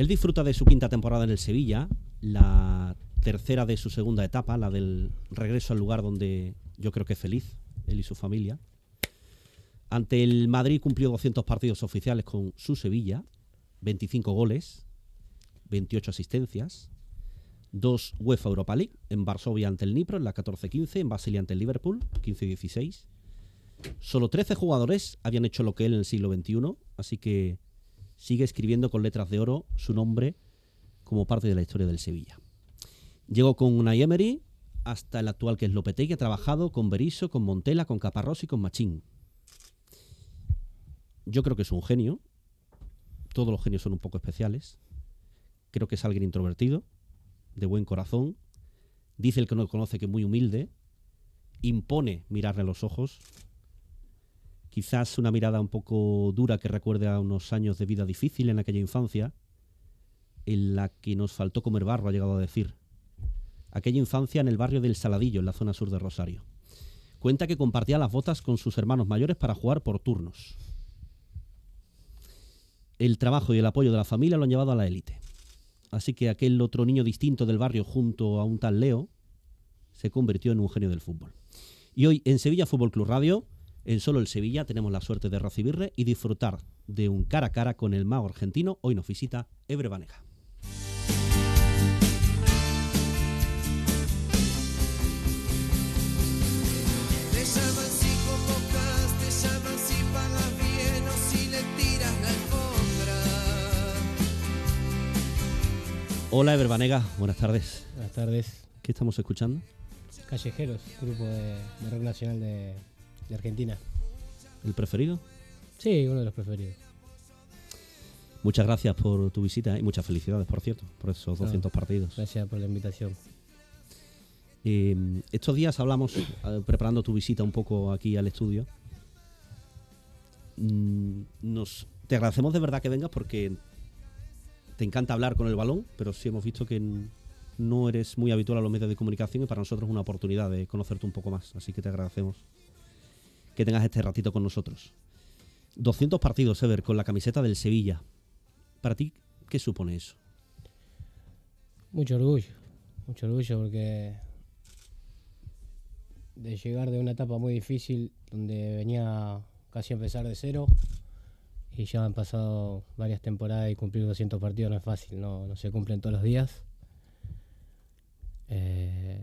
Él disfruta de su quinta temporada en el Sevilla, la tercera de su segunda etapa, la del regreso al lugar donde yo creo que es feliz, él y su familia. Ante el Madrid cumplió 200 partidos oficiales con su Sevilla, 25 goles, 28 asistencias, dos UEFA Europa League, en Varsovia ante el Nipro en la 14-15, en Basilea ante el Liverpool, 15-16. Solo 13 jugadores habían hecho lo que él en el siglo XXI, así que sigue escribiendo con letras de oro su nombre como parte de la historia del Sevilla. Llegó con Unai Emery hasta el actual que es Lopetegui, ha trabajado con Berizzo, con Montela, con Caparrós y con Machín. Yo creo que es un genio. Todos los genios son un poco especiales. Creo que es alguien introvertido, de buen corazón. Dice el que no conoce que es muy humilde. Impone mirarle a los ojos. Quizás una mirada un poco dura que recuerde a unos años de vida difícil en aquella infancia, en la que nos faltó comer barro, ha llegado a decir. Aquella infancia en el barrio del Saladillo, en la zona sur de Rosario. Cuenta que compartía las botas con sus hermanos mayores para jugar por turnos. El trabajo y el apoyo de la familia lo han llevado a la élite. Así que aquel otro niño distinto del barrio junto a un tal Leo se convirtió en un genio del fútbol. Y hoy en Sevilla Fútbol Club Radio, en solo el Sevilla, tenemos la suerte de recibirle y disfrutar de un cara a cara con el mago argentino. Hoy nos visita Ebre Banega. Hola Ebre Banega, buenas tardes. Buenas tardes. ¿Qué estamos escuchando? Callejeros, grupo de, de rock nacional de, de Argentina. ¿El preferido? Sí, uno de los preferidos. Muchas gracias por tu visita y muchas felicidades, por cierto, por esos 200 partidos. Gracias por la invitación. Eh, estos días hablamos, eh, preparando tu visita un poco aquí al estudio. Mm, Nos, te agradecemos de verdad que vengas porque te encanta hablar con el balón, pero sí hemos visto que no eres muy habitual a los medios de comunicación y para nosotros es una oportunidad de conocerte un poco más. Así que te agradecemos que tengas este ratito con nosotros. 200 partidos, Ever, con la camiseta del Sevilla. Para ti, ¿qué supone eso? Mucho orgullo, mucho orgullo porque de llegar de una etapa muy difícil donde venía casi a empezar de cero y ya han pasado varias temporadas y cumplir 200 partidos no es fácil, no, no se cumplen todos los días. Eh,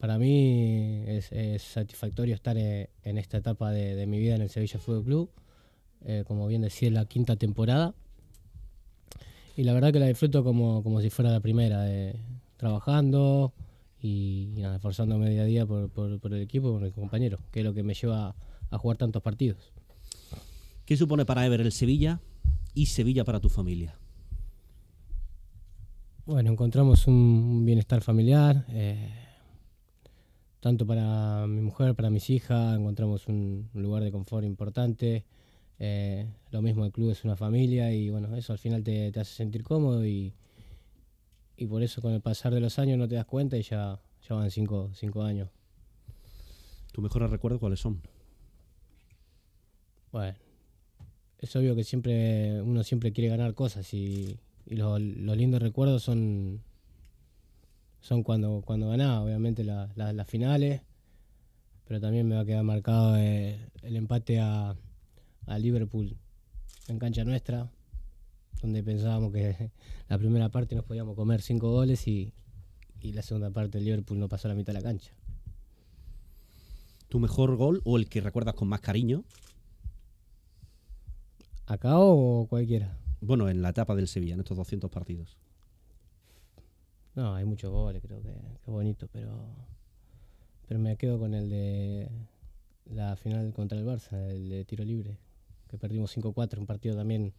para mí es, es satisfactorio estar eh, en esta etapa de, de mi vida en el Sevilla Fútbol Club. Eh, como bien decía, es la quinta temporada. Y la verdad que la disfruto como, como si fuera la primera, eh, trabajando y, y nada, esforzándome día a día por, por- por el equipo y por mis compañeros, que es lo que me lleva a jugar tantos partidos. ¿Qué supone para Ever el Sevilla y Sevilla para tu familia? Bueno, encontramos un, un bienestar familiar, eh, tanto para mi mujer, para mis hijas, encontramos un, un lugar de confort importante. eh, lo mismo el club es una familia y bueno, eso al final te, te hace sentir cómodo y, y por eso con el pasar de los años no te das cuenta y ya, ya van cinco, cinco años. ¿Tus mejores recuerdos cuáles son? Bueno, es obvio que siempre uno siempre quiere ganar cosas y, y lo- los lindos recuerdos son son cuando cuando ganaba, obviamente la- la- las finales, pero también me va a quedar marcado eh, el empate a, a Liverpool en cancha nuestra, donde pensábamos que la primera parte nos podíamos comer cinco goles y, y la segunda parte el Liverpool no pasó la mitad de la cancha. ¿Tu mejor gol o el que recuerdas con más cariño? ¿Acá o cualquiera? Bueno, en la etapa del Sevilla, en estos 200 partidos. No, hay muchos goles, creo que, que bonito, pero pero me quedo con el de la final contra el Barça, el de tiro libre, que perdimos 5-4, un partido también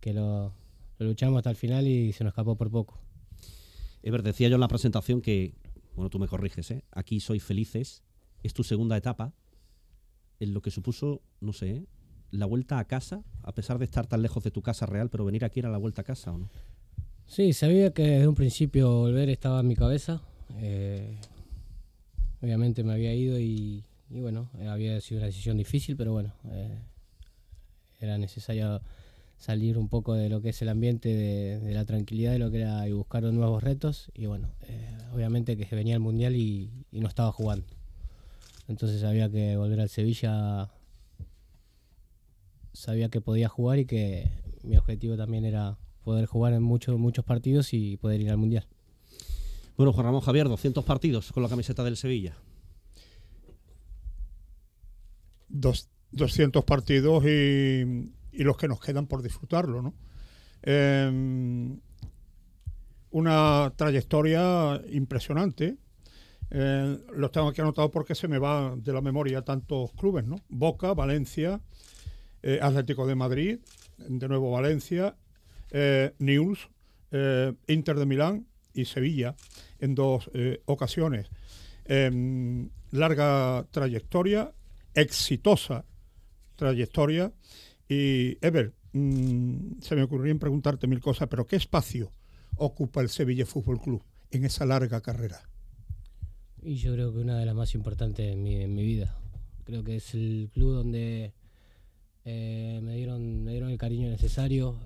que lo, lo luchamos hasta el final y se nos escapó por poco. Ever, decía yo en la presentación que, bueno, tú me corriges, ¿eh? Aquí sois felices. Es tu segunda etapa. En lo que supuso, no sé, ¿eh? la vuelta a casa, a pesar de estar tan lejos de tu casa real, pero venir aquí era la vuelta a casa, ¿o no? Sí, sabía que desde un principio volver estaba en mi cabeza. eh, obviamente me había ido y, bueno, había sido una decisión difícil, pero bueno, eh, era necesario salir un poco de lo que es el ambiente, de, la tranquilidad de lo que era y buscar nuevos retos. Y bueno, eh, obviamente que venía el Mundial y, y no estaba jugando. Entonces había que volver al Sevilla. Sabía que podía jugar y que mi objetivo también era poder jugar en muchos muchos partidos y poder ir al Mundial. Bueno, Juan Ramón Javier, 200 partidos con la camiseta del Sevilla. dos- 200 partidos y, y los que nos quedan por disfrutarlo, ¿no? Eh, una trayectoria impresionante. Eh, los tengo aquí anotados porque se me va de la memoria tantos clubes, ¿no? Boca, Valencia, eh, Atlético de Madrid, de nuevo Valencia, eh, News, eh, Inter de Milán y Sevilla en dos eh, ocasiones. Em, larga trayectoria, exitosa trayectoria. Y, Ever, mm, se me ocurrían preguntarte mil cosas, pero ¿qué espacio ocupa el Sevilla Fútbol Club en esa larga carrera? Y yo creo que una de las más importantes en mi, vida. Creo que es el club donde me, dieron, me dieron el cariño necesario,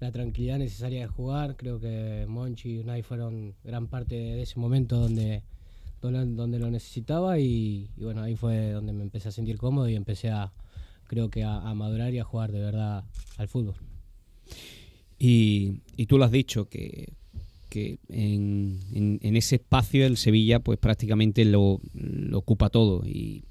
la tranquilidad necesaria de jugar. Creo que Monchi y Unai fueron gran parte de ese momento donde, donde, lo necesitaba y, bueno, ahí fue donde me empecé a sentir cómodo y empecé a, creo que a, madurar y a jugar de verdad al fútbol. Y, y tú lo has dicho, que, que en, en- en ese espacio el Sevilla pues prácticamente lo, lo ocupa todo. Y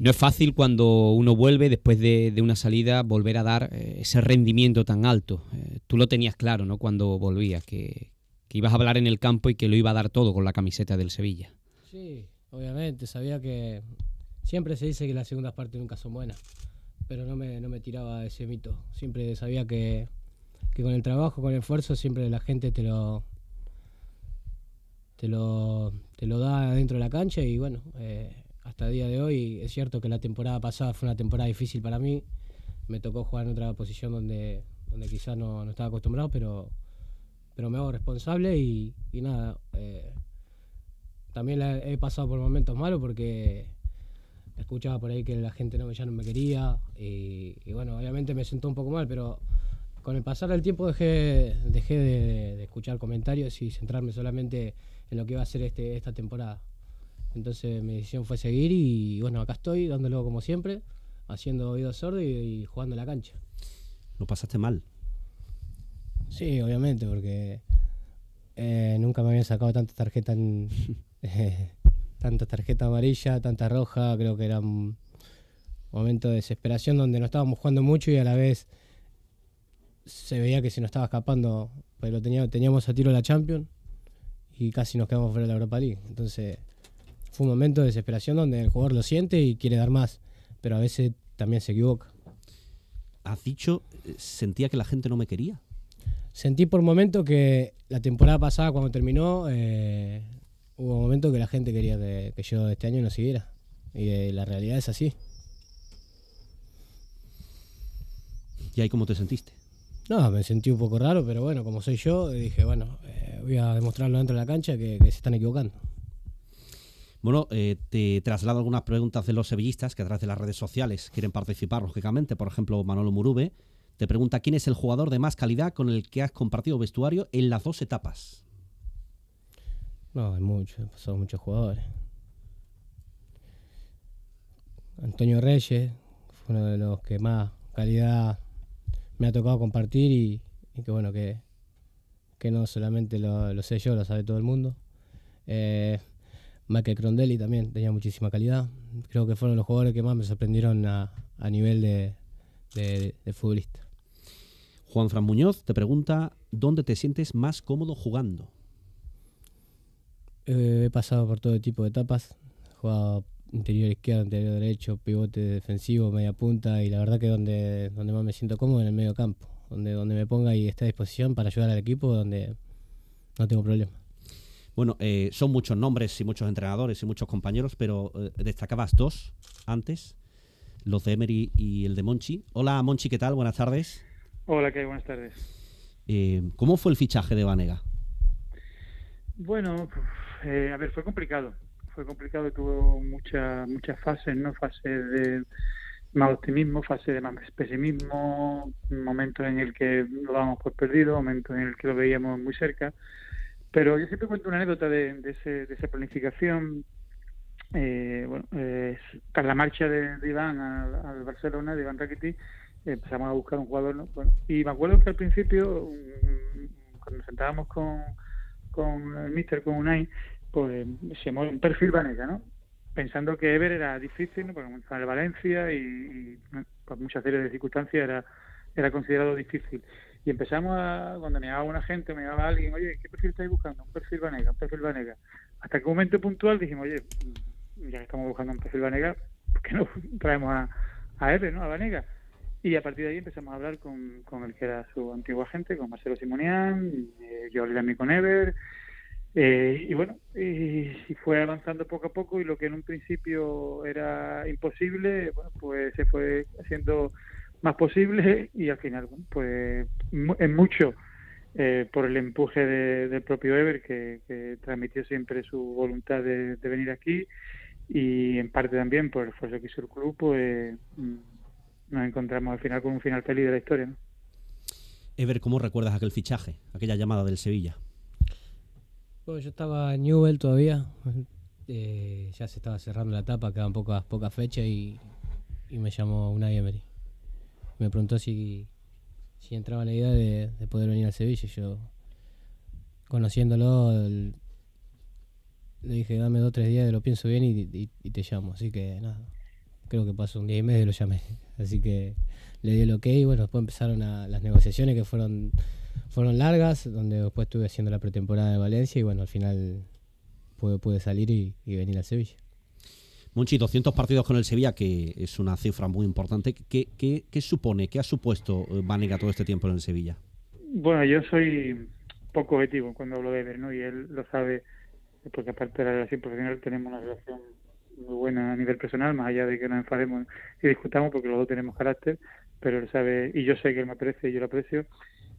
no es fácil cuando uno vuelve después de, de una salida volver a dar eh, ese rendimiento tan alto. Eh, tú lo tenías claro, ¿no? Cuando volvías, que, que ibas a hablar en el campo y que lo iba a dar todo con la camiseta del Sevilla. Sí, obviamente, sabía que siempre se dice que las segundas partes nunca son buenas, pero no me, no me tiraba ese mito. Siempre sabía que, que con el trabajo, con el esfuerzo, siempre la gente te lo te lo, te lo da dentro de la cancha y bueno, eh, hasta el día de hoy es cierto que la temporada pasada fue una temporada difícil para mí, me tocó jugar en otra posición donde, donde quizás no, no estaba acostumbrado, pero, pero me hago responsable y, nada. eh, también he pasado por momentos malos porque escuchaba por ahí que la gente no, ya no me quería y, y bueno, obviamente me sentó un poco mal, pero con el pasar del tiempo dejé, dejé de, de escuchar comentarios y centrarme solamente en lo que iba a ser este, esta temporada. Entonces mi decisión fue seguir y bueno, acá estoy dándolo como siempre, haciendo oídos sordos y, y jugando en la cancha. Lo pasaste mal. Sí, obviamente, porque eh, nunca me habían sacado tantas tarjetas, en- eh, tantas tarjetas amarillas, tanta roja. Creo que era un momento de desesperación donde no estábamos jugando mucho y a la vez se veía que se nos estaba escapando, teníamos, teníamos a tiro la Champions y casi nos quedamos fuera de la Europa League. Entonces fue un momento de desesperación donde el jugador lo siente y quiere dar más, pero a veces también se equivoca. Has dicho, eh, sentía que la gente no me quería. Sentí por momento que la temporada pasada, cuando terminó, eh, hubo momentos que la gente quería que, que yo este año no siguiera. Y eh, la realidad es así. ¿Y ahí cómo te sentiste? No, me sentí un poco raro, pero bueno, como soy yo, dije, bueno, eh, voy a demostrarlo dentro de la cancha que, que se están equivocando. Bueno, eh, te traslado algunas preguntas de los sevillistas que a través de las redes sociales quieren participar, lógicamente. Por ejemplo, Manolo Murube te pregunta quién es el jugador de más calidad con el que has compartido vestuario en las dos etapas. No, hay muchos, son muchos jugadores. Antonio Reyes fue uno de los que más calidad me ha tocado compartir y, que bueno, que, que no solamente lo, lo sé yo, lo sabe todo el mundo. Eh, Michael Crondelli también tenía muchísima calidad. Creo que fueron los jugadores que más me sorprendieron a, a nivel de, de- de futbolista. Juan Fran Muñoz te pregunta dónde te sientes más cómodo jugando. Eh, he pasado por todo tipo de etapas. He jugado interior izquierdo, interior derecho, pivote defensivo, media punta y la verdad que donde, donde más me siento cómodo en el medio campo. Donde, donde me ponga y esté a disposición para ayudar al equipo, donde no tengo problema. Bueno, eh, son muchos nombres y muchos entrenadores y muchos compañeros, pero eh, destacabas dos antes, los de Emery y el de Monchi. Hola Monchi, ¿qué tal? Buenas tardes. Hola, ¿qué hay? Buenas tardes. Eh, ¿Cómo fue el fichaje de Vanega? Bueno, eh, a ver, fue complicado. Fue complicado, tuvo muchas muchas fases, ¿no? Fases de, más optimismo, fase de más pesimismo, momentos en el que lo dábamos por perdido, momentos en el que lo veíamos muy cerca. Pero yo siempre cuento una anécdota de, de, ese, de esa planificación. Eh, bueno, eh, tras la marcha de, de Iván al, Barcelona, de Iván Rakitic, empezamos a buscar un jugador. ¿no? Bueno, y me acuerdo que al principio, cuando nos sentábamos con, el míster, con Unai, pues se llamó un perfil Vanega, ¿no? Pensando que Ever era difícil, ¿no? porque estaba en Valencia y, y por muchas series de circunstancias era considerado difícil. Y empezamos a, cuando me llamaba una gente, me llamaba alguien, oye, ¿qué perfil estáis buscando? Un perfil Vanega, un perfil Vanega. Hasta que un momento puntual dijimos, oye, ya que estamos buscando un perfil Vanega, ¿por qué no traemos a, a Ever, ¿no? A Vanega. Y a partir de ahí empezamos a hablar con, con el que era su antiguo agente, con Marcelo Simonián, eh, yo hablé también con Ever, eh, y bueno, y, y fue avanzando poco a poco y lo que en un principio era imposible, bueno, pues se fue haciendo más posible y al final, pues en mucho eh, por el empuje de- del propio Ever que, que transmitió siempre su voluntad de, de venir aquí y en parte también por el esfuerzo que hizo el club, pues mm, nos encontramos al final con un final feliz de la historia. ¿no? Ever, ¿cómo recuerdas aquel fichaje, aquella llamada del Sevilla? Bueno, yo estaba en Newell todavía. eh, ya se estaba cerrando la etapa, quedaban pocas, pocas fechas y, y me llamó Unai Emery. Me preguntó si, si entraba en la idea de, de poder venir al Sevilla. Yo, conociéndolo, le dije, dame dos o tres días, lo pienso bien y, te llamo. Así que nada, creo que pasó un día y medio y lo llamé. Así que le di el ok y bueno, después empezaron a- las negociaciones que fueron fueron largas, donde después estuve haciendo la pretemporada de Valencia y bueno, al final pude, salir y, y venir al Sevilla. Monchi, 200 partidos con el Sevilla, que es una cifra muy importante. ¿Qué, qué, qué supone, qué ha supuesto eh, Vanega todo este tiempo en el Sevilla? Bueno, yo soy poco objetivo cuando hablo de ¿no? Y él lo sabe, porque aparte de la relación profesional tenemos una relación muy buena a nivel personal, más allá de que nos enfademos y discutamos, porque los dos tenemos carácter, pero él sabe, y yo sé que él me aprecia y yo lo aprecio.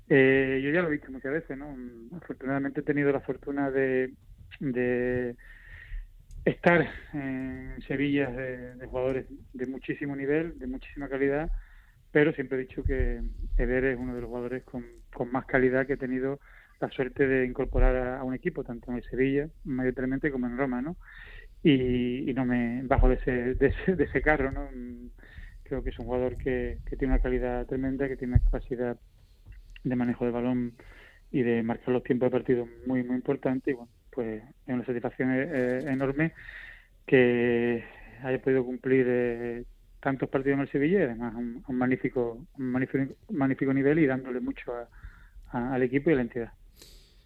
Eh, yo ya lo he visto muchas veces, ¿no? Afortunadamente he tenido la fortuna de, de estar en Sevilla de, jugadores de muchísimo nivel, de muchísima calidad, pero siempre he dicho que Eder es uno de los jugadores con, con más calidad que he tenido la suerte de incorporar a, un equipo, tanto en Sevilla, mayoritariamente, como en Roma, ¿no? Y, y no me bajo de ese, de ese, de ese carro, ¿no? Creo que es un jugador que, que tiene una calidad tremenda, que tiene una capacidad de manejo de balón y de marcar los tiempos de partido muy, muy importante. Y bueno, pues es una satisfacción eh, enorme que haya podido cumplir eh, tantos partidos en el Sevilla y además a un, un magnífico, un magnífico, magnífico nivel y dándole mucho a- a- al equipo y a la entidad.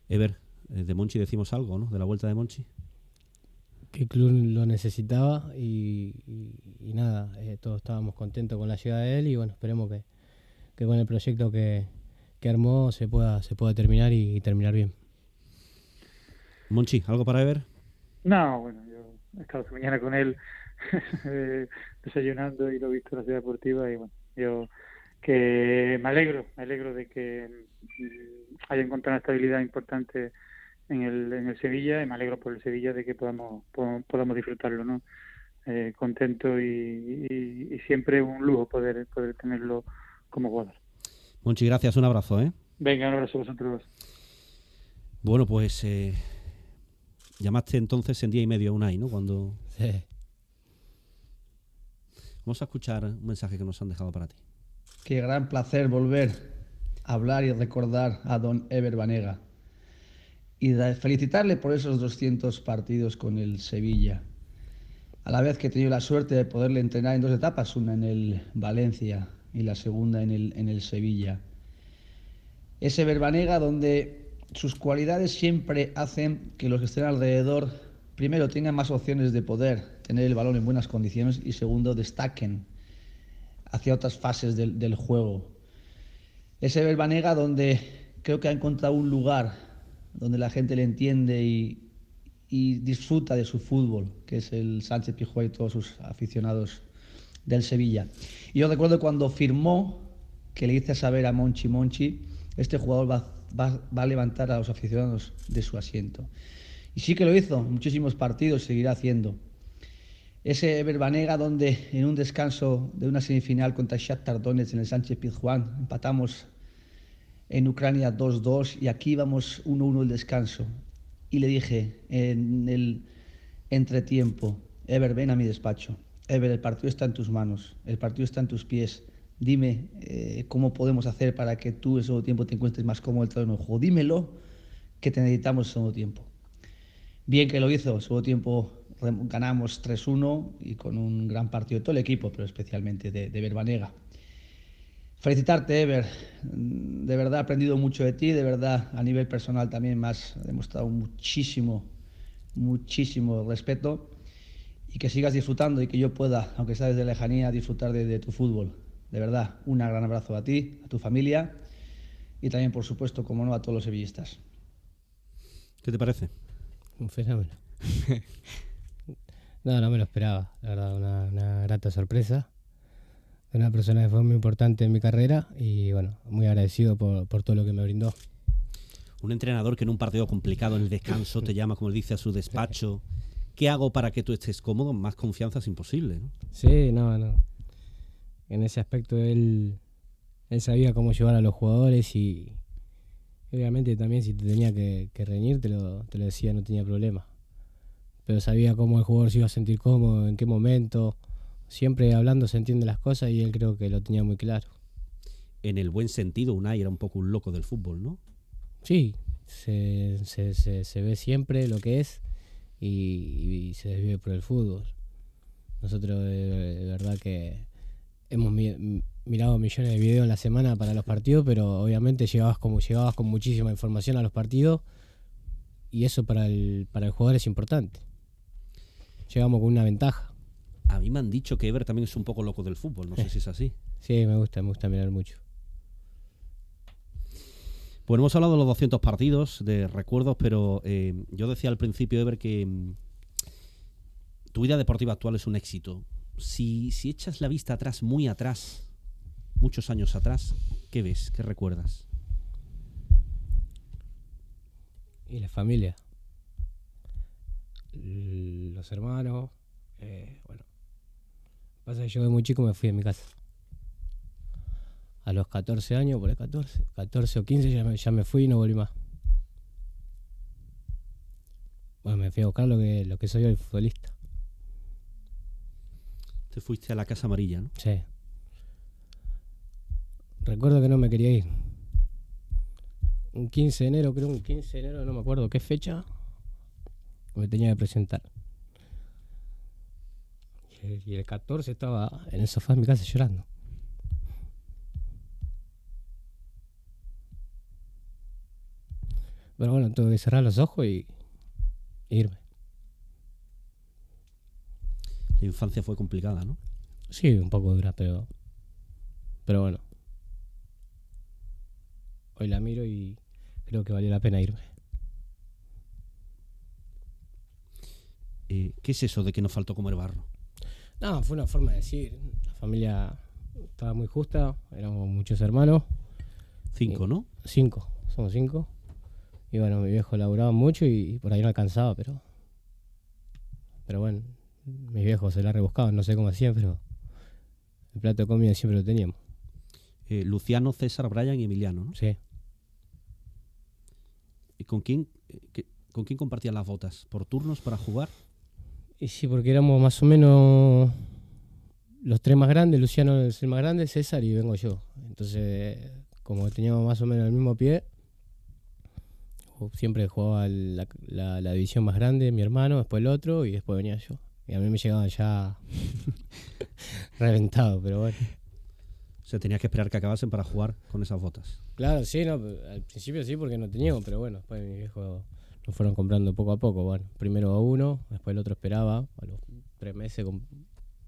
Ever, eh, de Monchi decimos algo, ¿no? De la vuelta de Monchi. Que el club lo necesitaba y, y- y nada, eh, todos estábamos contentos con la llegada de él y bueno, esperemos que, que con el proyecto que, que armó se pueda, se pueda terminar y, y terminar bien. Monchi, ¿algo para Ever? No, bueno, yo he estado esta mañana con él eh, desayunando y lo he visto en la ciudad deportiva y bueno, yo que me alegro, me alegro de que mm, haya encontrado una estabilidad importante en el, en el Sevilla y me alegro por el Sevilla de que podamos po- podamos disfrutarlo, ¿no? Eh, contento y, y- y siempre un lujo poder poder tenerlo como jugador. Monchi, gracias, un abrazo, ¿eh? Venga, un abrazo a vosotros. Bueno, pues eh, llamaste entonces en día y medio a Unai, ¿no? Cuando... Sí. Vamos a escuchar un mensaje que nos han dejado para ti. Qué gran placer volver a hablar y recordar a don Ever Banega. Y felicitarle por esos 200 partidos con el Sevilla. A la vez que he tenido la suerte de poderle entrenar en dos etapas, una en el Valencia y la segunda en el, en el Sevilla. Ese Ever Banega donde sus cualidades siempre hacen que los que estén alrededor, primero, tengan más opciones de poder tener el balón en buenas condiciones y segundo, destaquen hacia otras fases del, del juego. Ese Verbanega donde creo que ha encontrado un lugar donde la gente le entiende y, disfruta de su fútbol, que es el Sánchez Pijuá y todos sus aficionados del Sevilla. Y yo recuerdo cuando firmó que le hice saber a Monchi Monchi, este jugador va, va- a levantar a los aficionados de su asiento. Y sí que lo hizo, muchísimos partidos seguirá haciendo. Ese Ever Banega donde en un descanso de una semifinal contra Shakhtar Donetsk en el Sánchez Pizjuán empatamos en Ucrania 2-2 y aquí íbamos 1-1 el descanso. Y le dije en el entretiempo, Ever, ven a mi despacho. Ever, el partido está en tus manos, el partido está en tus pies. Dime eh, cómo podemos hacer para que tú en segundo tiempo te encuentres más cómodo el terreno de juego. Dímelo que te necesitamos en segundo tiempo. Bien que lo hizo, en segundo tiempo ganamos 3-1 y con un gran partido de todo el equipo, pero especialmente de, de. Felicitarte, Ever. De verdad he aprendido mucho de ti, de verdad a nivel personal también me has demostrado muchísimo, muchísimo respeto y que sigas disfrutando y que yo pueda, aunque sea desde lejanía, disfrutar de tu fútbol. De verdad, un gran abrazo a ti, a tu familia y también, por supuesto, como no, a todos los sevillistas. ¿Qué te parece? Un fenómeno. no, no me lo esperaba. La verdad, una, una grata sorpresa. Una persona que fue muy importante en mi carrera y bueno, muy agradecido por, por todo lo que me brindó. Un entrenador que en un partido complicado en el descanso te llama, como él dice, a su despacho. ¿Qué hago para que tú estés cómodo? Más confianza es imposible. ¿no? Sí, no, no. En ese aspecto él, él sabía cómo llevar a los jugadores y obviamente también si te tenía que, que reñir te lo, te lo decía, no tenía problema. Pero sabía cómo el jugador se iba a sentir cómodo, en qué momento. Siempre hablando se entienden las cosas y él creo que lo tenía muy claro. En el buen sentido, Unai era un poco un loco del fútbol, ¿no? Sí, se, se, se, se ve siempre lo que es y, y se desvive por el fútbol. Nosotros de, de verdad que hemos mi- mirado millones de videos en la semana para los partidos, pero obviamente llegabas como llegabas con muchísima información a los partidos y eso para el, para el jugador es importante. Llegamos con una ventaja. A mí me han dicho que Ever también es un poco loco del fútbol, no sé si es así. Sí, me gusta, me gusta mirar mucho. Bueno, hemos hablado de los 200 partidos, de recuerdos, pero eh, yo decía al principio, Ever, que mm, tu vida deportiva actual es un éxito. Si, si echas la vista atrás, muy atrás, muchos años atrás, ¿qué ves? ¿Qué recuerdas? Y la familia. Los hermanos. eh, bueno. Pasa que yo de muy chico me fui de mi casa. A los 14 años, por el 14, 14 o 15 ya me, ya me fui y no volví más. Bueno, me fui a buscar lo que, lo que soy hoy, futbolista. Te fuiste a la Casa Amarilla, ¿no? Sí. Recuerdo que no me quería ir. Un 15 de enero, creo un 15 de enero, no me acuerdo qué fecha, me tenía que presentar. Y el- Y el 14 estaba en el sofá de mi casa llorando. Pero bueno, tuve que cerrar los ojos y irme. La infancia fue complicada, ¿no? Sí, un poco dura, pero. Pero bueno. Hoy la miro y creo que valió la pena irme. Eh, ¿Qué es eso de que nos faltó comer barro? No, fue una forma de decir. La familia estaba muy justa, éramos muchos hermanos. Cinco, Sí. ¿no? Cinco, somos cinco. Y bueno, mi viejo laburaba mucho y, por ahí no alcanzaba, pero. Pero bueno, mis viejos se la rebuscaban, no sé cómo hacían, pero. El plato de comida siempre lo teníamos. Eh, Luciano, César, Brian y Emiliano, ¿no? Sí. ¿Y con quién, eh, qué- con quién compartían las botas? ¿Por turnos para jugar? Y sí, porque éramos más o menos los tres más grandes. Luciano es el más grande, César y vengo yo. Entonces, como teníamos más o menos el mismo pie, siempre jugaba la, la- la división más grande, mi hermano, después el otro y después venía yo. Y a mí me llegaban ya reventado, pero bueno. O sea, tenías que esperar que acabasen para jugar con esas botas. Claro, sí, no, al principio sí porque no teníamos, pero bueno, después mis viejos lo fueron comprando poco a poco. Bueno, primero a uno, después el otro esperaba, a los tres meses, com-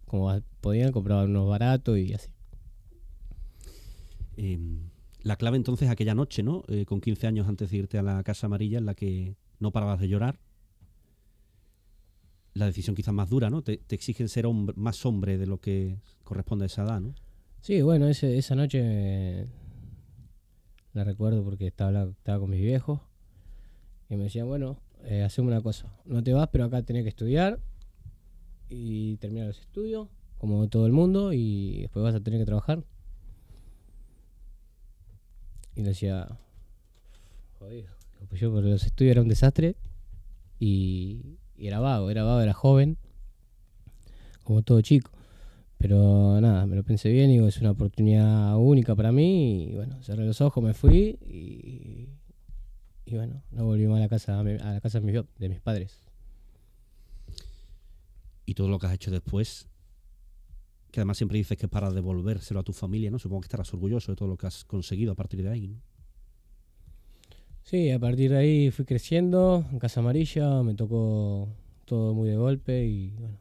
como podían, compraban unos baratos y así. Eh, la clave entonces aquella noche, ¿no? Eh, con 15 años antes de irte a la Casa Amarilla en la que no parabas de llorar. La decisión quizás más dura, ¿no? Te, exigen ser hombre- más hombre de lo que corresponde a esa edad, ¿no? Sí, bueno, esa noche la recuerdo porque estaba, con mis viejos y me decían, bueno, eh, hacemos una cosa, no te vas, pero acá tenés que estudiar y terminar los estudios, como todo el mundo, y después vas a tener que trabajar. Y le decía, jodido. Pues yo por los estudios era un desastre y, y era vago, era vago, era joven, como todo chico. Pero nada, me lo pensé bien digo, es una oportunidad única para mí. Y bueno, cerré los ojos, me fui y, y bueno, no volví más a la casa, a la casa de mis, de mis padres. Y todo lo que has hecho después, que además siempre dices que es para devolvérselo a tu familia, ¿no? Supongo que estarás orgulloso de todo lo que has conseguido a partir de ahí, ¿no? Sí, a partir de ahí fui creciendo en Casa Amarilla, me tocó todo muy de golpe y bueno,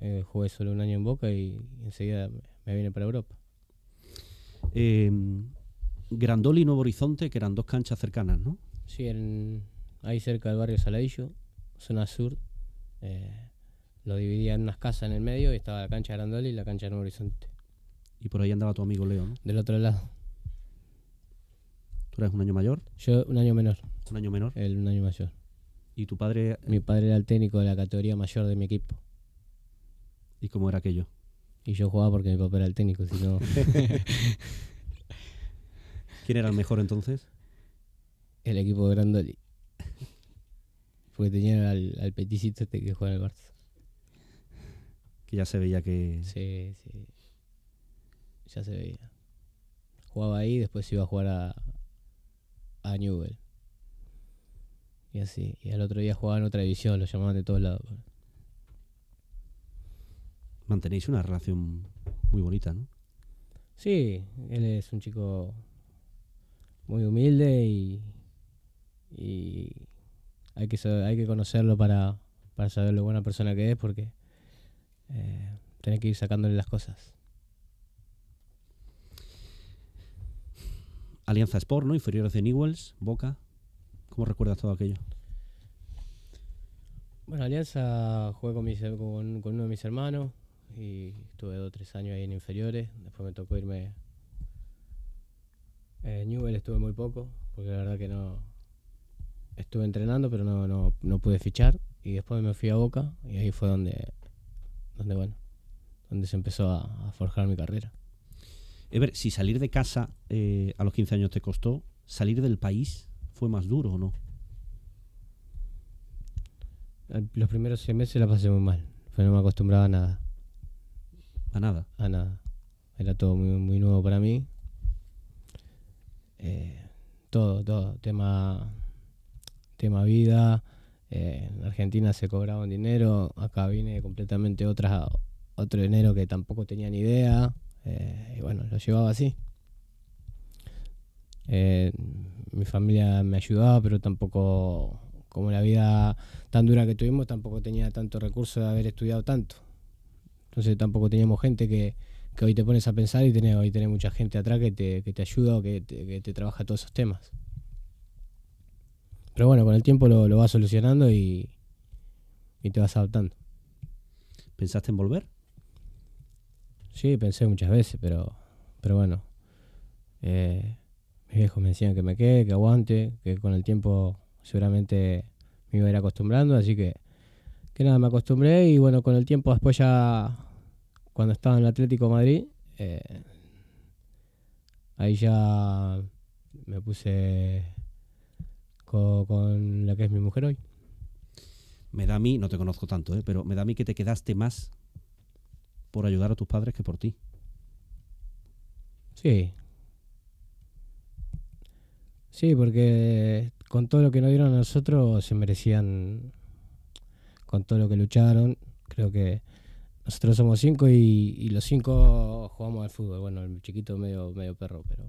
eh, jugué solo un año en Boca y enseguida me- me vine para Europa. Eh, Grandoli y Nuevo Horizonte, que eran dos canchas cercanas, ¿no? Sí, en- ahí cerca del barrio Saladillo, zona sur, eh, lo dividía en unas casas en el medio y estaba la cancha de Grandoli y la cancha de Nuevo Horizonte. Y por ahí andaba tu amigo Leo, ¿no? Del otro lado, Tú eres un año mayor, yo un año menor, un año menor, él un año mayor. y tu padre, Mi padre era el técnico de la categoría mayor de mi equipo ¿y cómo era aquello? y yo jugaba porque mi papá era el técnico, si no, ¿Quién era el mejor entonces? el equipo de Grandoli. Porque tenía al, al peticito este que juega en el Barça. Que ya se veía que... Sí, sí. Ya se veía. Jugaba ahí, después iba a jugar a, a Newell. Y así. Y al otro día jugaba en otra división, lo llamaban de todos lados. Mantenéis una relación muy bonita, ¿no? Sí, él es un chico muy humilde y, y hay, que, hay que conocerlo para, para saber lo buena persona que es porque eh, tenés que ir sacándole las cosas. Alianza Sport, ¿no? Inferiores de Newells, Boca. ¿Cómo recuerdas todo aquello? Bueno, Alianza jugué con, mis, con, con uno de mis hermanos y estuve dos o tres años ahí en inferiores. Después me tocó irme. Eh, Newell estuve muy poco, porque la verdad que no. Estuve entrenando, pero no, no, no pude fichar. Y después me fui a Boca y ahí fue donde, donde bueno, donde se empezó a forjar mi carrera. Ever, si salir de casa eh, a los 15 años te costó, salir del país fue más duro o no? Los primeros seis meses la pasé muy mal, pero no me acostumbraba a nada. A nada. a nada. Era todo muy, muy nuevo para mí. Eh, todo, todo. Tema, tema vida. Eh, en Argentina se cobraba un dinero. Acá vine completamente otra, otro dinero que tampoco tenía ni idea. Eh, y bueno, lo llevaba así. Eh, mi familia me ayudaba, pero tampoco, como la vida tan dura que tuvimos, tampoco tenía tanto recurso de haber estudiado tanto. Entonces tampoco teníamos gente que, que hoy te pones a pensar y tenés, hoy tenés mucha gente atrás que te, que te ayuda o que te, que te trabaja todos esos temas. Pero bueno, con el tiempo lo, lo vas solucionando y, y te vas adaptando. ¿Pensaste en volver? Sí, pensé muchas veces, pero, pero bueno. eh, mis viejos me decían que me quede, que aguante, que con el tiempo seguramente me iba a ir acostumbrando, así que, que nada, me acostumbré y bueno, con el tiempo después ya, cuando estaba en el Atlético Madrid, eh, ahí ya me puse co- con, la que es mi mujer hoy. Me da a mí, no te conozco tanto, ¿eh? pero me da a mí que te quedaste más por ayudar a tus padres que por ti. Sí. Sí, porque con todo lo que nos dieron a nosotros se merecían, con todo lo que lucharon, creo que nosotros somos cinco y, y los cinco jugamos al fútbol. Bueno, el chiquito medio, medio perro, pero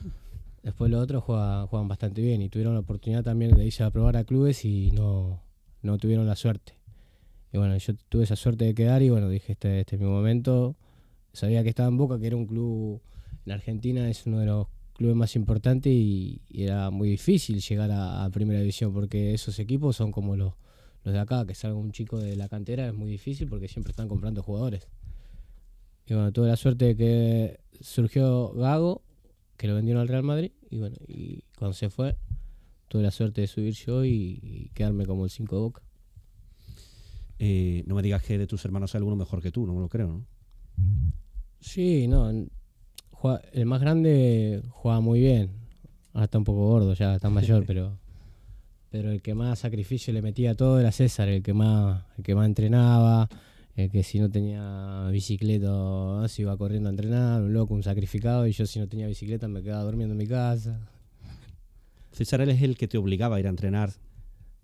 después los otros juegan, juegan bastante bien y tuvieron la oportunidad también de irse a probar a clubes y no, no tuvieron la suerte. Y bueno, yo tuve esa suerte de quedar y bueno, dije, este, este es mi momento. Sabía que estaba en Boca, que era un club en Argentina, es uno de los clubes más importantes y, era muy difícil llegar a, a primera división porque esos equipos son como los, los de acá, que salga un chico de la cantera es muy difícil porque siempre están comprando jugadores. Y bueno, tuve la suerte de que surgió Gago, que lo vendieron al Real Madrid, y bueno, y cuando se fue, tuve la suerte de subir yo y, y quedarme como el 5 de Boca. Eh, no me digas que de tus hermanos hay alguno mejor que tú, no me lo creo, ¿no? Sí, no. juega- el más grande juega muy bien. Ahora está un poco gordo ya, está mayor, pero pero el que más sacrificio le metía a todo era César, el que más el que más entrenaba, el que si no tenía bicicleta se iba corriendo a entrenar, un loco, un sacrificado, y yo si no tenía bicicleta me quedaba durmiendo en mi casa. César él es el que te obligaba a ir a entrenar.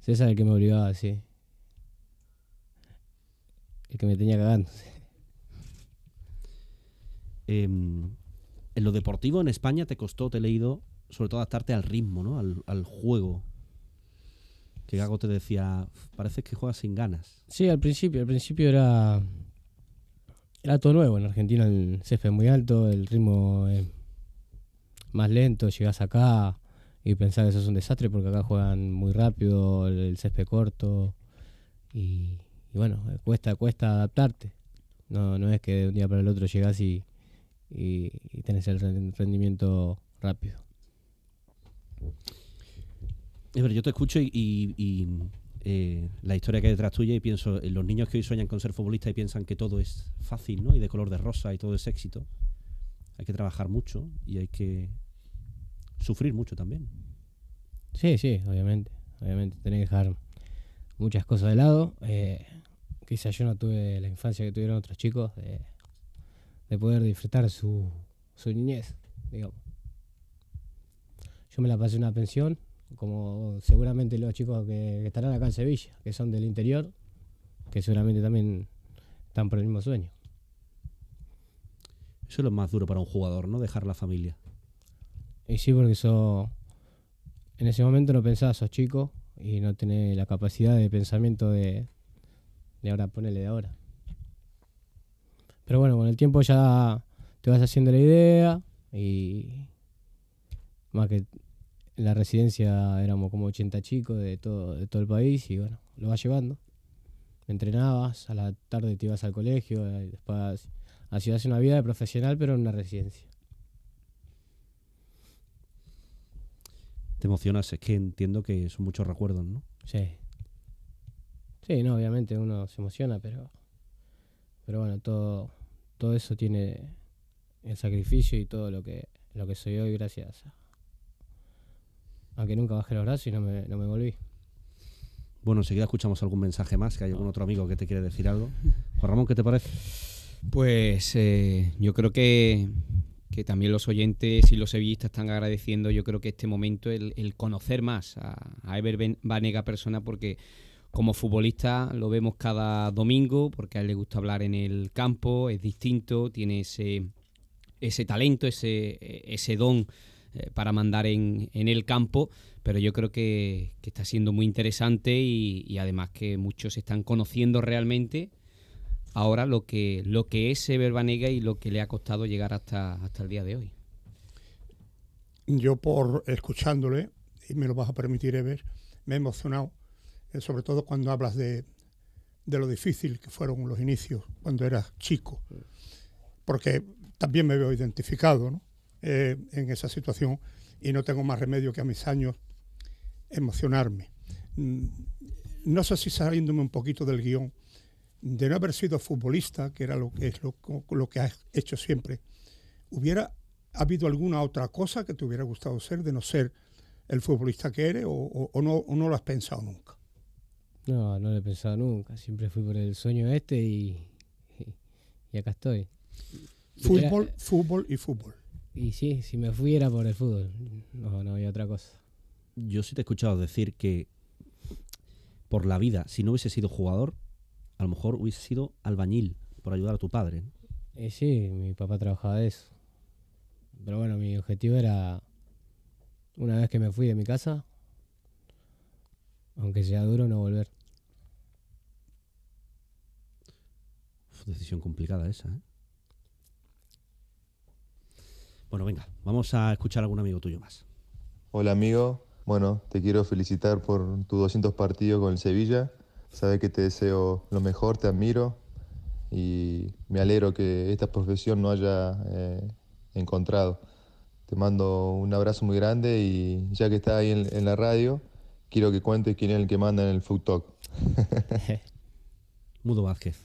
César el que me obligaba, sí. El que me tenía cagando. Eh, en lo deportivo en España te costó, te he leído, sobre todo adaptarte al ritmo, ¿no? Al, al juego. Que Gago te decía, parece que juegas sin ganas. Sí, al principio, al principio era era todo nuevo. En Argentina el césped es muy alto, el ritmo es más lento, llegás acá y pensás que eso es un desastre porque acá juegan muy rápido, el, el césped corto y, y bueno, eh, cuesta, cuesta adaptarte. No, no es que de un día para el otro llegás y, y, y tenés el ren- rendimiento rápido. Es ver, yo te escucho y, y- y, eh, la historia que hay detrás tuya y pienso en los niños que hoy sueñan con ser futbolistas y piensan que todo es fácil, ¿no? Y de color de rosa y todo es éxito. Hay que trabajar mucho y hay que sufrir mucho también. Sí, sí, obviamente. Obviamente, tenés que dejar muchas cosas de lado. Eh, quizás yo no tuve la infancia que tuvieron otros chicos, de, de poder disfrutar su, su niñez, digamos. Yo me la pasé en una pensión, como seguramente los chicos que, que estarán acá en Sevilla, que son del interior, que seguramente también están por el mismo sueño. Eso es lo más duro para un jugador, ¿no? Dejar la familia. Y sí, porque eso, en ese momento no pensás, sos chico y no tenés la capacidad de pensamiento de, de ahora, ponele de ahora. Pero bueno, con el tiempo ya te vas haciendo la idea y más que en la residencia éramos como 80 chicos de todo, de todo el país y bueno, lo vas llevando. Entrenabas, a la tarde te ibas al colegio, y después hacías una vida de profesional pero en una residencia. Te emocionas, es que entiendo que son muchos recuerdos, ¿no? Sí. Sí, no, obviamente uno se emociona, pero pero bueno, todo todo eso tiene el sacrificio y todo lo que lo que soy hoy gracias a, a que nunca bajé los brazos y no me, no me volví. Bueno, enseguida escuchamos algún mensaje más, que hay algún otro amigo que te quiere decir algo. Juan Ramón, ¿qué te parece? Pues eh, yo creo que, que también los oyentes y los sevillistas están agradeciendo, yo creo que este momento, el, conocer más a, Ever Banega persona, porque como futbolista lo vemos cada domingo, porque a él le gusta hablar en el campo, es distinto, tiene ese, ese talento, ese, ese don eh, para mandar en, en el campo, pero yo creo que, que está siendo muy interesante y, y además que muchos están conociendo realmente ahora lo que lo que es Ever Banega y lo que le ha costado llegar hasta, hasta el día de hoy. Yo por escuchándole, y me lo vas a permitir ver, me he emocionado, eh, sobre todo cuando hablas de, de lo difícil que fueron los inicios cuando eras chico, porque también me veo identificado. Eh, en esa situación y no tengo más remedio que a mis años emocionarme. Mm, No sé si saliéndome un poquito del guion, de no haber sido futbolista, que era lo que es lo, lo que has hecho siempre, hubiera ¿Ha habido alguna otra cosa que te hubiera gustado ser de no ser el futbolista que eres o, o- o no, o no lo has pensado nunca? No, no lo he pensado nunca, siempre fui por el sueño este y, y, y acá estoy. Fútbol, Era- fútbol y fútbol. Y sí, si me fui era por el fútbol, no, no había otra cosa. Yo sí te he escuchado decir que por la vida, si no hubiese sido jugador, a lo mejor hubiese sido albañil por ayudar a tu padre. sí, mi papá trabajaba de eso. Pero bueno, mi objetivo era, una vez que me fui de mi casa, aunque sea duro, no volver. Uf, decisión complicada esa, ¿eh? Bueno, venga, vamos a escuchar a algún amigo tuyo más. Hola amigo, bueno, te quiero felicitar por tus 200 partidos con el Sevilla. Sabes que te deseo lo mejor, te admiro y me alegro que esta profesión no haya eh, encontrado. Te mando un abrazo muy grande y ya que estás ahí en, en la radio, quiero que cuentes quién es el que manda en el Food Talk. Mudo Vázquez.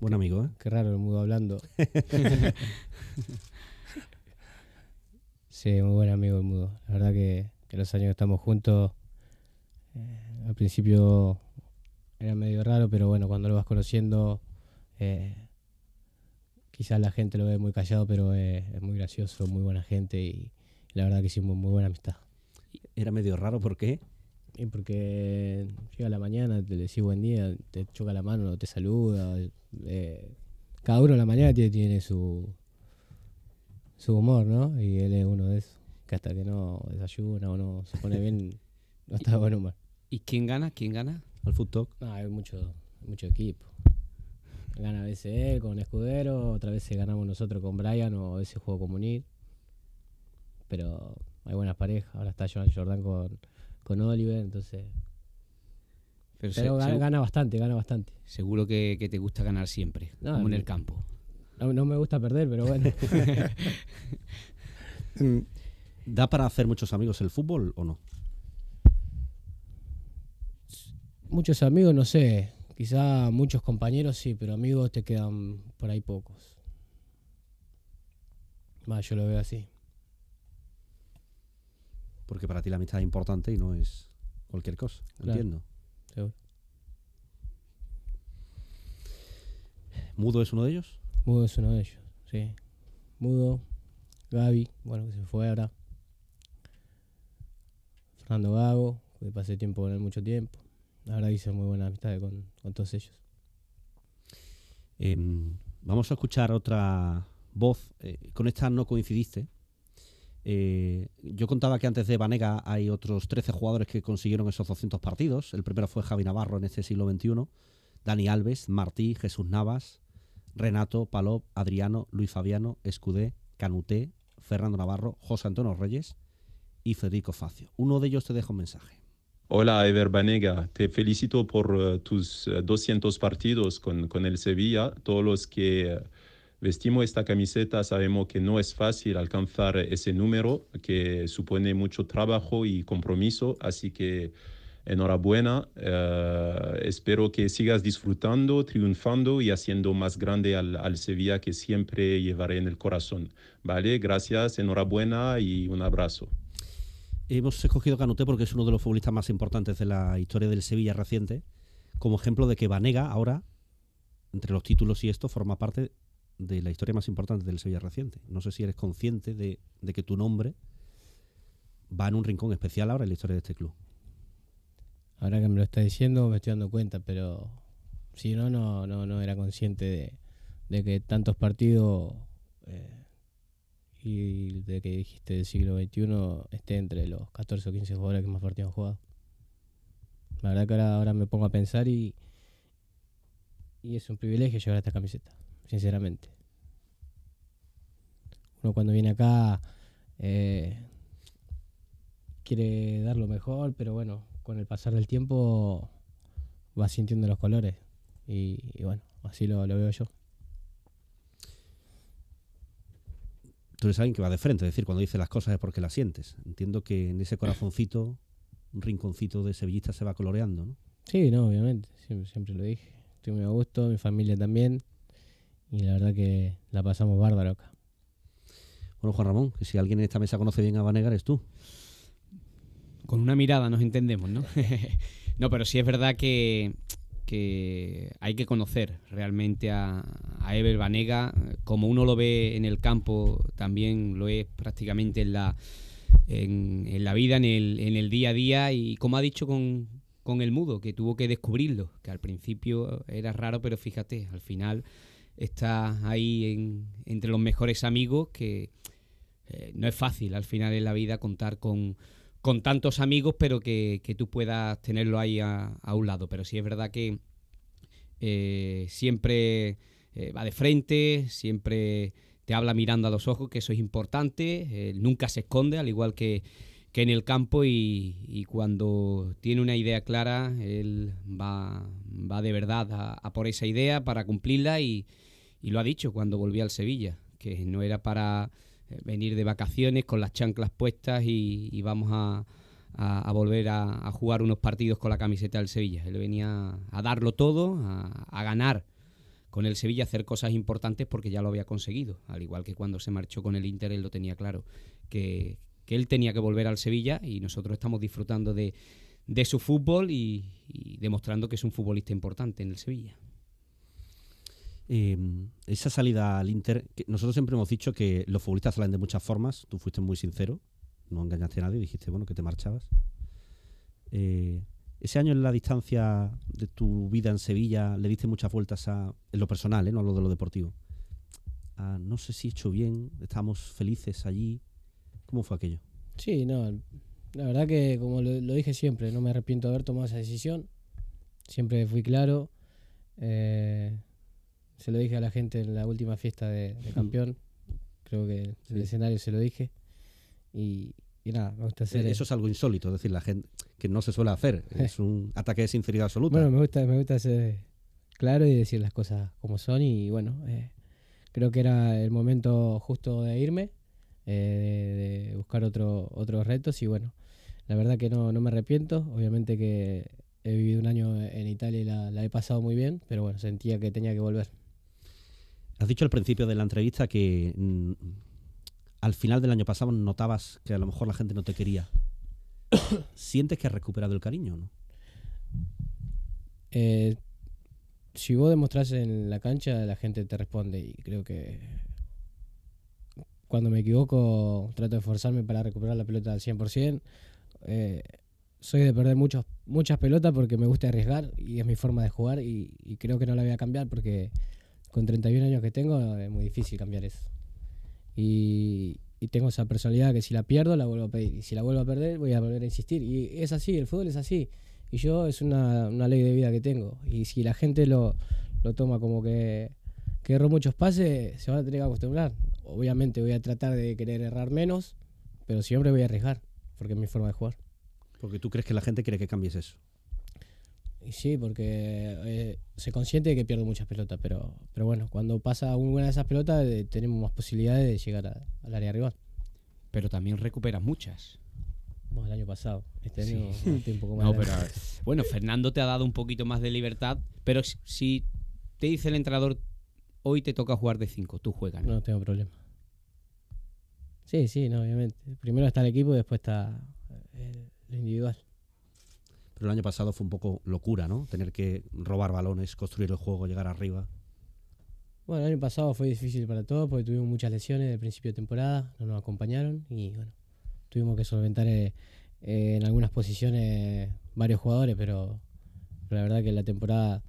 Buen amigo, ¿eh? Qué raro el mudo hablando. sí, muy buen amigo el mudo. La verdad que, que los años que estamos juntos, eh, al principio era medio raro, pero bueno, cuando lo vas conociendo, eh, quizás la gente lo ve muy callado, pero es, es muy gracioso, muy buena gente y la verdad que hicimos muy buena amistad. Era medio raro, ¿por qué? Y porque llega la mañana, te decís buen día, te choca la mano, no te saluda. eh, cada uno en la mañana tiene, tiene su, su humor, ¿no? Y él es uno de esos, que hasta que no desayuna o no se pone bien, no está de buen humor. ¿Y quién gana? ¿Quién gana? Al food talk. No, hay mucho, mucho equipo. Gana a veces él con Escudero, otra vez ganamos nosotros con Brian o a veces juego con Munir. Pero hay buenas parejas, ahora está Joan Jordan con, con Oliver, entonces... Pero, gana, bastante, gana bastante. seguro que, que te gusta ganar siempre, No, como en el campo. No, no me gusta perder, pero bueno. ¿Da para hacer muchos amigos el fútbol o no? Muchos amigos, no sé. Quizá muchos compañeros sí, pero amigos te quedan por ahí pocos. Va, yo lo veo así. Porque para ti la amistad es importante y no es cualquier cosa. Claro. Entiendo. Seguro. ¿Mudo es uno de ellos? Mudo es uno de ellos, sí. Mudo, Gaby, bueno, que se fue ahora. Fernando Gago, que pasé tiempo con él mucho tiempo. Ahora hice muy buena amistad con, con todos ellos. Em, vamos a escuchar otra voz. Eh, con esta no coincidiste. Eh, yo contaba que antes de Vanega hay otros 13 jugadores que consiguieron esos 200 partidos. El primero fue Javi Navarro en este siglo XXI. Dani Alves, Martí, Jesús Navas, Renato, Palop, Adriano, Luis Fabiano, Escudé, Canuté, Fernando Navarro, José Antonio Reyes y Federico Facio. Uno de ellos te deja un mensaje. Hola, Ever Banega. Te felicito por eh, tus eh, 200 partidos con, con el Sevilla. Todos los que eh, vestimos esta camiseta sabemos que no es fácil alcanzar ese número, que supone mucho trabajo y compromiso. Así que enhorabuena. Eh, espero que sigas disfrutando, triunfando y haciendo más grande al, al Sevilla que siempre llevaré en el corazón. ¿Vale? Gracias, enhorabuena y un abrazo. Hemos escogido Canuté porque es uno de los futbolistas más importantes de la historia del Sevilla reciente, como ejemplo de que Vanega ahora, entre los títulos y esto, forma parte de la historia más importante del Sevilla reciente. No sé si eres consciente de, que tu nombre va en un rincón especial ahora en la historia de este club. Ahora que me lo está diciendo me estoy dando cuenta, pero si no, no, era consciente de, de que tantos partidos eh, y de que dijiste del siglo XXI esté entre los 14 o 15 jugadores que más partidos han jugado. La verdad que ahora, ahora me pongo a pensar y, y es un privilegio llevar esta camiseta, sinceramente. Uno cuando viene acá eh, quiere dar lo mejor, pero bueno, con el pasar del tiempo va sintiendo los colores. Y, y bueno, así lo, lo veo yo. Tú eres alguien que va de frente, es decir, cuando dice las cosas es porque las sientes. Entiendo que en ese corazoncito, un rinconcito de sevillista se va coloreando, ¿no? Sí, no, obviamente, siempre, siempre lo dije. Estoy muy a gusto, mi familia también. Y la verdad que la pasamos bárbaro acá. Bueno, Juan Ramón, que si alguien en esta mesa conoce bien a Vanega eres tú. Con una mirada nos entendemos, ¿no? no, pero sí es verdad que, que hay que conocer realmente a, a Ever Banega. Como uno lo ve en el campo, también lo es prácticamente en la, en, en la vida, en el, en el día a día. Y como ha dicho con, con el mudo, que tuvo que descubrirlo, que al principio era raro, pero fíjate, al final está ahí en- entre los mejores amigos que eh, no es fácil al final en la vida contar con, con tantos amigos, pero que, que tú puedas tenerlo ahí a, a un lado. Pero sí es verdad que eh, siempre eh, va de frente, siempre te habla mirando a los ojos, que eso es importante, eh, nunca se esconde, al igual que, que en el campo, y, y cuando tiene una idea clara, él va, va de verdad a, a por esa idea para cumplirla, y, y lo ha dicho cuando volvió al Sevilla, que no era para venir de vacaciones con las chanclas puestas y, vamos a, a, volver a, jugar unos partidos con la camiseta del Sevilla. Él venía a darlo todo, a, ganar con el Sevilla, hacer cosas importantes porque ya lo había conseguido. Al igual que cuando se marchó con el Inter, él lo tenía claro, que, él tenía que volver al Sevilla y nosotros estamos disfrutando de, de su fútbol y demostrando que es un futbolista importante en el Sevilla. Eh, esa salida al Inter, que nosotros siempre hemos dicho que los futbolistas salen de muchas formas, tú fuiste muy sincero, no engañaste a nadie, dijiste, bueno, que te marchabas. Eh, ese año en la distancia de tu vida en Sevilla, le diste muchas vueltas a, en lo personal, ¿eh? no hablo de lo deportivo. a, no sé si he hecho bien, estábamos felices allí. ¿Cómo fue aquello? Sí, no, la verdad que como lo, lo dije siempre, no me arrepiento de haber tomado esa decisión. Siempre fui claro. eh, se lo dije a la gente en la última fiesta de, de campeón. Creo que en el escenario se lo dije. Y, y nada, me gusta hacer. Eh, Eso es algo insólito, es decir, la gente que no se suele hacer. Es un ataque de sinceridad absoluta. Bueno, me gusta, me gusta ser claro y decir las cosas como son. Y bueno, eh, creo que era el momento justo de irme, eh, de, de buscar otro, otros retos. Y bueno, la verdad que no, no me arrepiento. Obviamente que he vivido un año en Italia y la, la he pasado muy bien, pero bueno, sentía que tenía que volver. Has dicho al principio de la entrevista que mm, al final del año pasado notabas que a lo mejor la gente no te quería. ¿Sientes que has recuperado el cariño no? Eh, si vos demostrás en la cancha, la gente te responde y creo que cuando me equivoco trato de esforzarme para recuperar la pelota al 100%. Eh, soy de perder muchos, muchas pelotas porque me gusta arriesgar y es mi forma de jugar y, y creo que no la voy a cambiar porque con 31 años que tengo es muy difícil cambiar eso. Y, tengo esa personalidad que si la pierdo la vuelvo a pedir y si la vuelvo a perder voy a volver a insistir. Y es así, el fútbol es así. Y yo es una, una ley de vida que tengo. Y si la gente lo, lo toma como que, que erró muchos pases, se van a tener que acostumbrar. Obviamente voy a tratar de querer errar menos, pero siempre voy a arriesgar, porque es mi forma de jugar. Porque tú crees que la gente quiere que cambies eso. Sí, porque eh, se consciente de que pierdo muchas pelotas, pero, pero bueno, cuando pasa una de esas pelotas eh, tenemos más posibilidades de llegar a- al área rival. Pero también recuperas muchas. Bueno, el año pasado. Este año estoy un poco más No, pero bueno, Fernando te ha dado un poquito más de libertad, pero si- si te dice el entrenador hoy te toca jugar de 5, tú juegas. ¿no? No tengo problema. Sí, sí, no, obviamente. Primero está el equipo y después está eh, lo individual. Pero el año pasado fue un poco locura, ¿no? Tener que robar balones, construir el juego, llegar arriba. Bueno, el año pasado fue difícil para todos porque tuvimos muchas lesiones de principio de temporada, no nos acompañaron y bueno, tuvimos que solventar eh, eh, en algunas posiciones varios jugadores, pero, pero la verdad que la temporada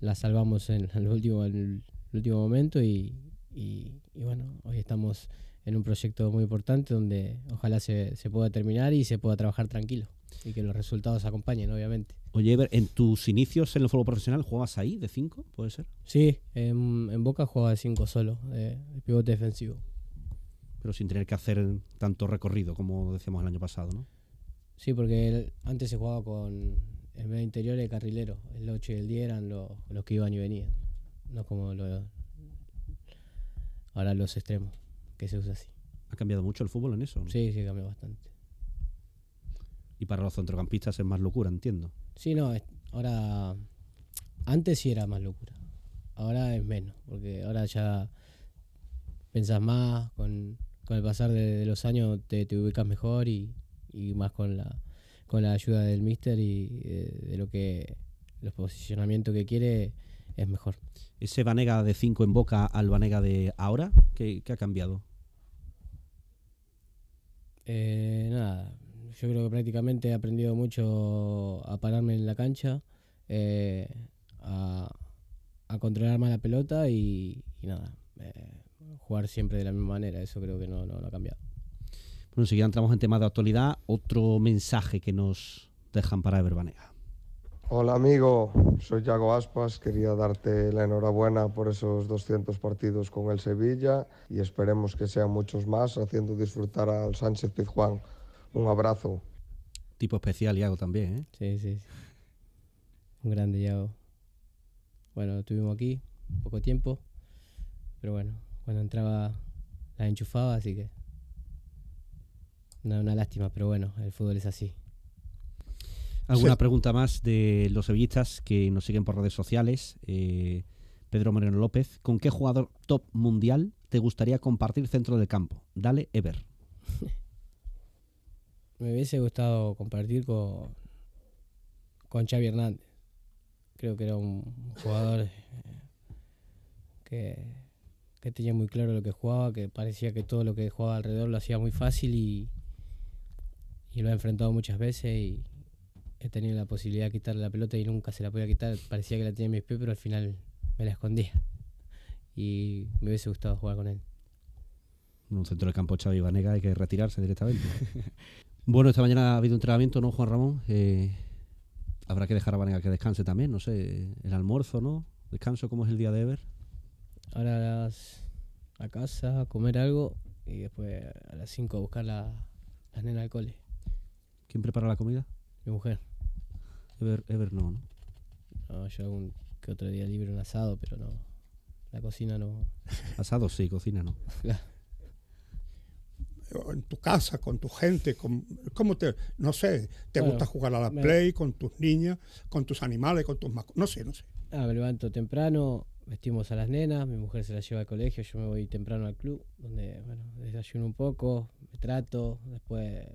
la salvamos en el último, en el último momento y, y- y bueno, hoy estamos en un proyecto muy importante donde ojalá se, se pueda terminar y se pueda trabajar tranquilo y que los resultados acompañen, obviamente. Oye, Ever, en tus inicios en el fútbol profesional, ¿jugabas ahí de 5? ¿Puede ser? Sí, en, en Boca jugaba de 5 solo, eh, de pivote defensivo. Pero sin tener que hacer tanto recorrido como decíamos el año pasado, ¿no? Sí, porque el- antes se jugaba con el medio interior y el carrilero. El 8 y el 10 eran los, los que iban y venían. No como lo, ahora los extremos, que se usa así. ¿Ha cambiado mucho el fútbol en eso? ¿no? Sí, sí, cambió bastante. Y para los centrocampistas es más locura, entiendo. Sí, no, ahora. Antes sí era más locura. Ahora es menos, porque ahora ya pensás más, con, con el pasar de, de los años te, te ubicas mejor y, y más con la, con la ayuda del mister y eh, de lo que los posicionamientos que quiere es mejor. Ese Vanega de 5 en boca al Vanega de ahora, ¿qué, qué ha cambiado? Eh, nada, yo creo que prácticamente he aprendido mucho a pararme en la cancha, eh, a, a controlar más la pelota y, y nada, eh, jugar siempre de la misma manera, eso creo que no, no, no ha cambiado. Bueno, enseguida entramos en temas de actualidad. Otro mensaje que nos dejan para Ever Vanega. Hola amigo, soy Yago Aspas, quería darte la enhorabuena por esos 200 partidos con el Sevilla y esperemos que sean muchos más, haciendo disfrutar al Sánchez Pizjuán. Un abrazo. Tipo especial y hago también, ¿eh? Sí, sí, sí. Un grande Yago. Bueno, lo tuvimos aquí, poco tiempo, pero bueno, cuando entraba la enchufaba, así que... Una, una lástima, pero bueno, el fútbol es así. ¿Alguna Sí. pregunta más de los sevillistas que nos siguen por redes sociales? Eh, Pedro Moreno López, ¿con qué jugador top mundial te gustaría compartir centro del campo? Dale, Ever. Me hubiese gustado compartir con, con Xavi Hernández. Creo que era un jugador eh, que, que tenía muy claro lo que jugaba, que parecía que todo lo que jugaba alrededor lo hacía muy fácil y, y lo he enfrentado muchas veces y he tenido la posibilidad de quitarle la pelota y nunca se la podía quitar. Parecía que la tenía en mis pies, pero al final me la escondía. Y me hubiese gustado jugar con él. En un centro del campo Xavi Vanega hay que retirarse directamente. bueno, esta mañana ha habido entrenamiento, ¿no, Juan Ramón? Eh, habrá que dejar a Vanega que descanse también, no sé, el almuerzo, ¿no? Descanso, ¿cómo es el día de Ever? Ahora a, las- a casa, a comer algo y después a las 5 a buscar la, las nenas al cole. ¿Quién prepara la comida? Mi mujer. Ever, Ever no, ¿no? No, yo algún que otro día libre un asado, pero no. La cocina no. Asado sí, cocina no. O En tu casa, con tu gente, con, ¿cómo te, no sé, te Bueno, gusta jugar a la me- play con tus niñas, con tus animales, con tus mascotas, no sé, no sé. Ah, me levanto temprano, vestimos a las nenas, mi mujer se las lleva al colegio, yo me voy temprano al club, donde, bueno, desayuno un poco, me trato, después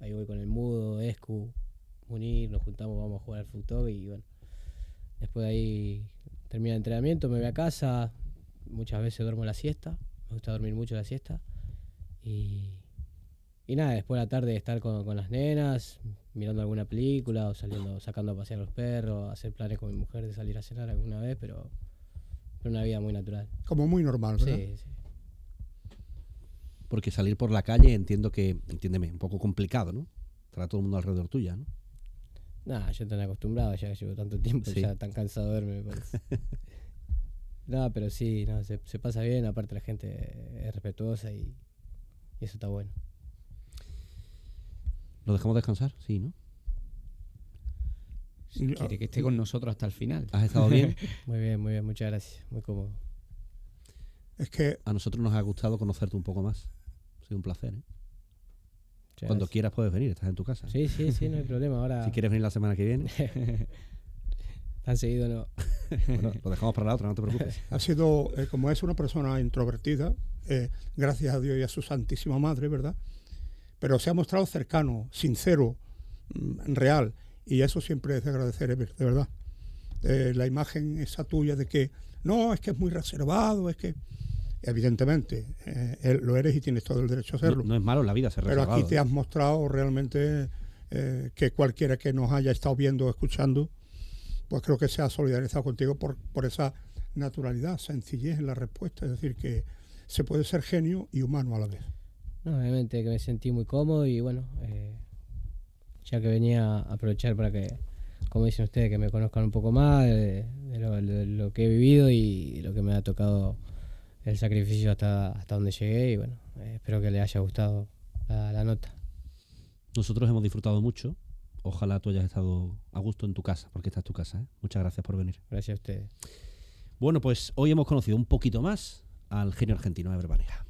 ahí voy con el mudo, Escu, Munir, nos juntamos, vamos a jugar al fútbol y bueno, después de ahí termina el entrenamiento, me voy a casa, muchas veces duermo la siesta, me gusta dormir mucho la siesta y, y nada, después de la tarde estar con, con las nenas, mirando alguna película o saliendo, sacando a pasear a los perros, hacer planes con mi mujer de salir a cenar alguna vez, pero, pero una vida muy natural. Como muy normal, ¿verdad? Sí, sí. Porque salir por la calle entiendo que, entiéndeme, un poco complicado, ¿no? Estará todo el mundo alrededor tuya, ¿no? Nada, yo tan acostumbrado, ya que llevo tanto tiempo, Sí. ya tan cansado de verme, me parece. no, pero sí, no, se, se pasa bien, aparte la gente es respetuosa y, y eso está bueno. ¿Lo dejamos descansar? Sí, ¿no? Si quiere que esté con nosotros hasta el final. ¿Has estado bien? Muy bien, muy bien, muchas gracias, muy cómodo. Es que A nosotros nos ha gustado conocerte un poco más. Ha sido un placer, ¿eh? Muchas Cuando gracias. quieras puedes venir, estás en tu casa. Sí, sí, sí, no hay problema. Ahora, Si quieres venir la semana que viene, tan seguido no. bueno, lo dejamos para la otra, no te preocupes. ha sido, eh, como es una persona introvertida, eh, gracias a Dios y a su Santísima Madre, ¿verdad? Pero se ha mostrado cercano, sincero, mm, real, y eso siempre es de agradecer, Ever, de verdad. Eh, la imagen esa tuya de que, no, es que es muy reservado, es que, evidentemente, eh, él- lo eres y tienes todo el derecho a No, hacerlo. no es malo la vida ser Pero reservado. aquí te has mostrado realmente eh, que cualquiera que nos haya estado viendo o escuchando, pues creo que se ha solidarizado contigo por, por esa naturalidad, sencillez en la respuesta. Es decir, que se puede ser genio y humano a la vez. No, obviamente que me sentí muy cómodo y bueno, eh, ya que venía a aprovechar para que, como dicen ustedes, que me conozcan un poco más de, de lo, de lo que he vivido y lo que me ha tocado el sacrificio hasta, hasta donde llegué y bueno, eh, espero que les haya gustado la, la nota. Nosotros hemos disfrutado mucho. Ojalá tú hayas estado a gusto en tu casa, porque esta es tu casa. ¿eh? Muchas gracias por venir. Gracias a ustedes. Bueno, pues hoy hemos conocido un poquito más al genio argentino Ever Banega.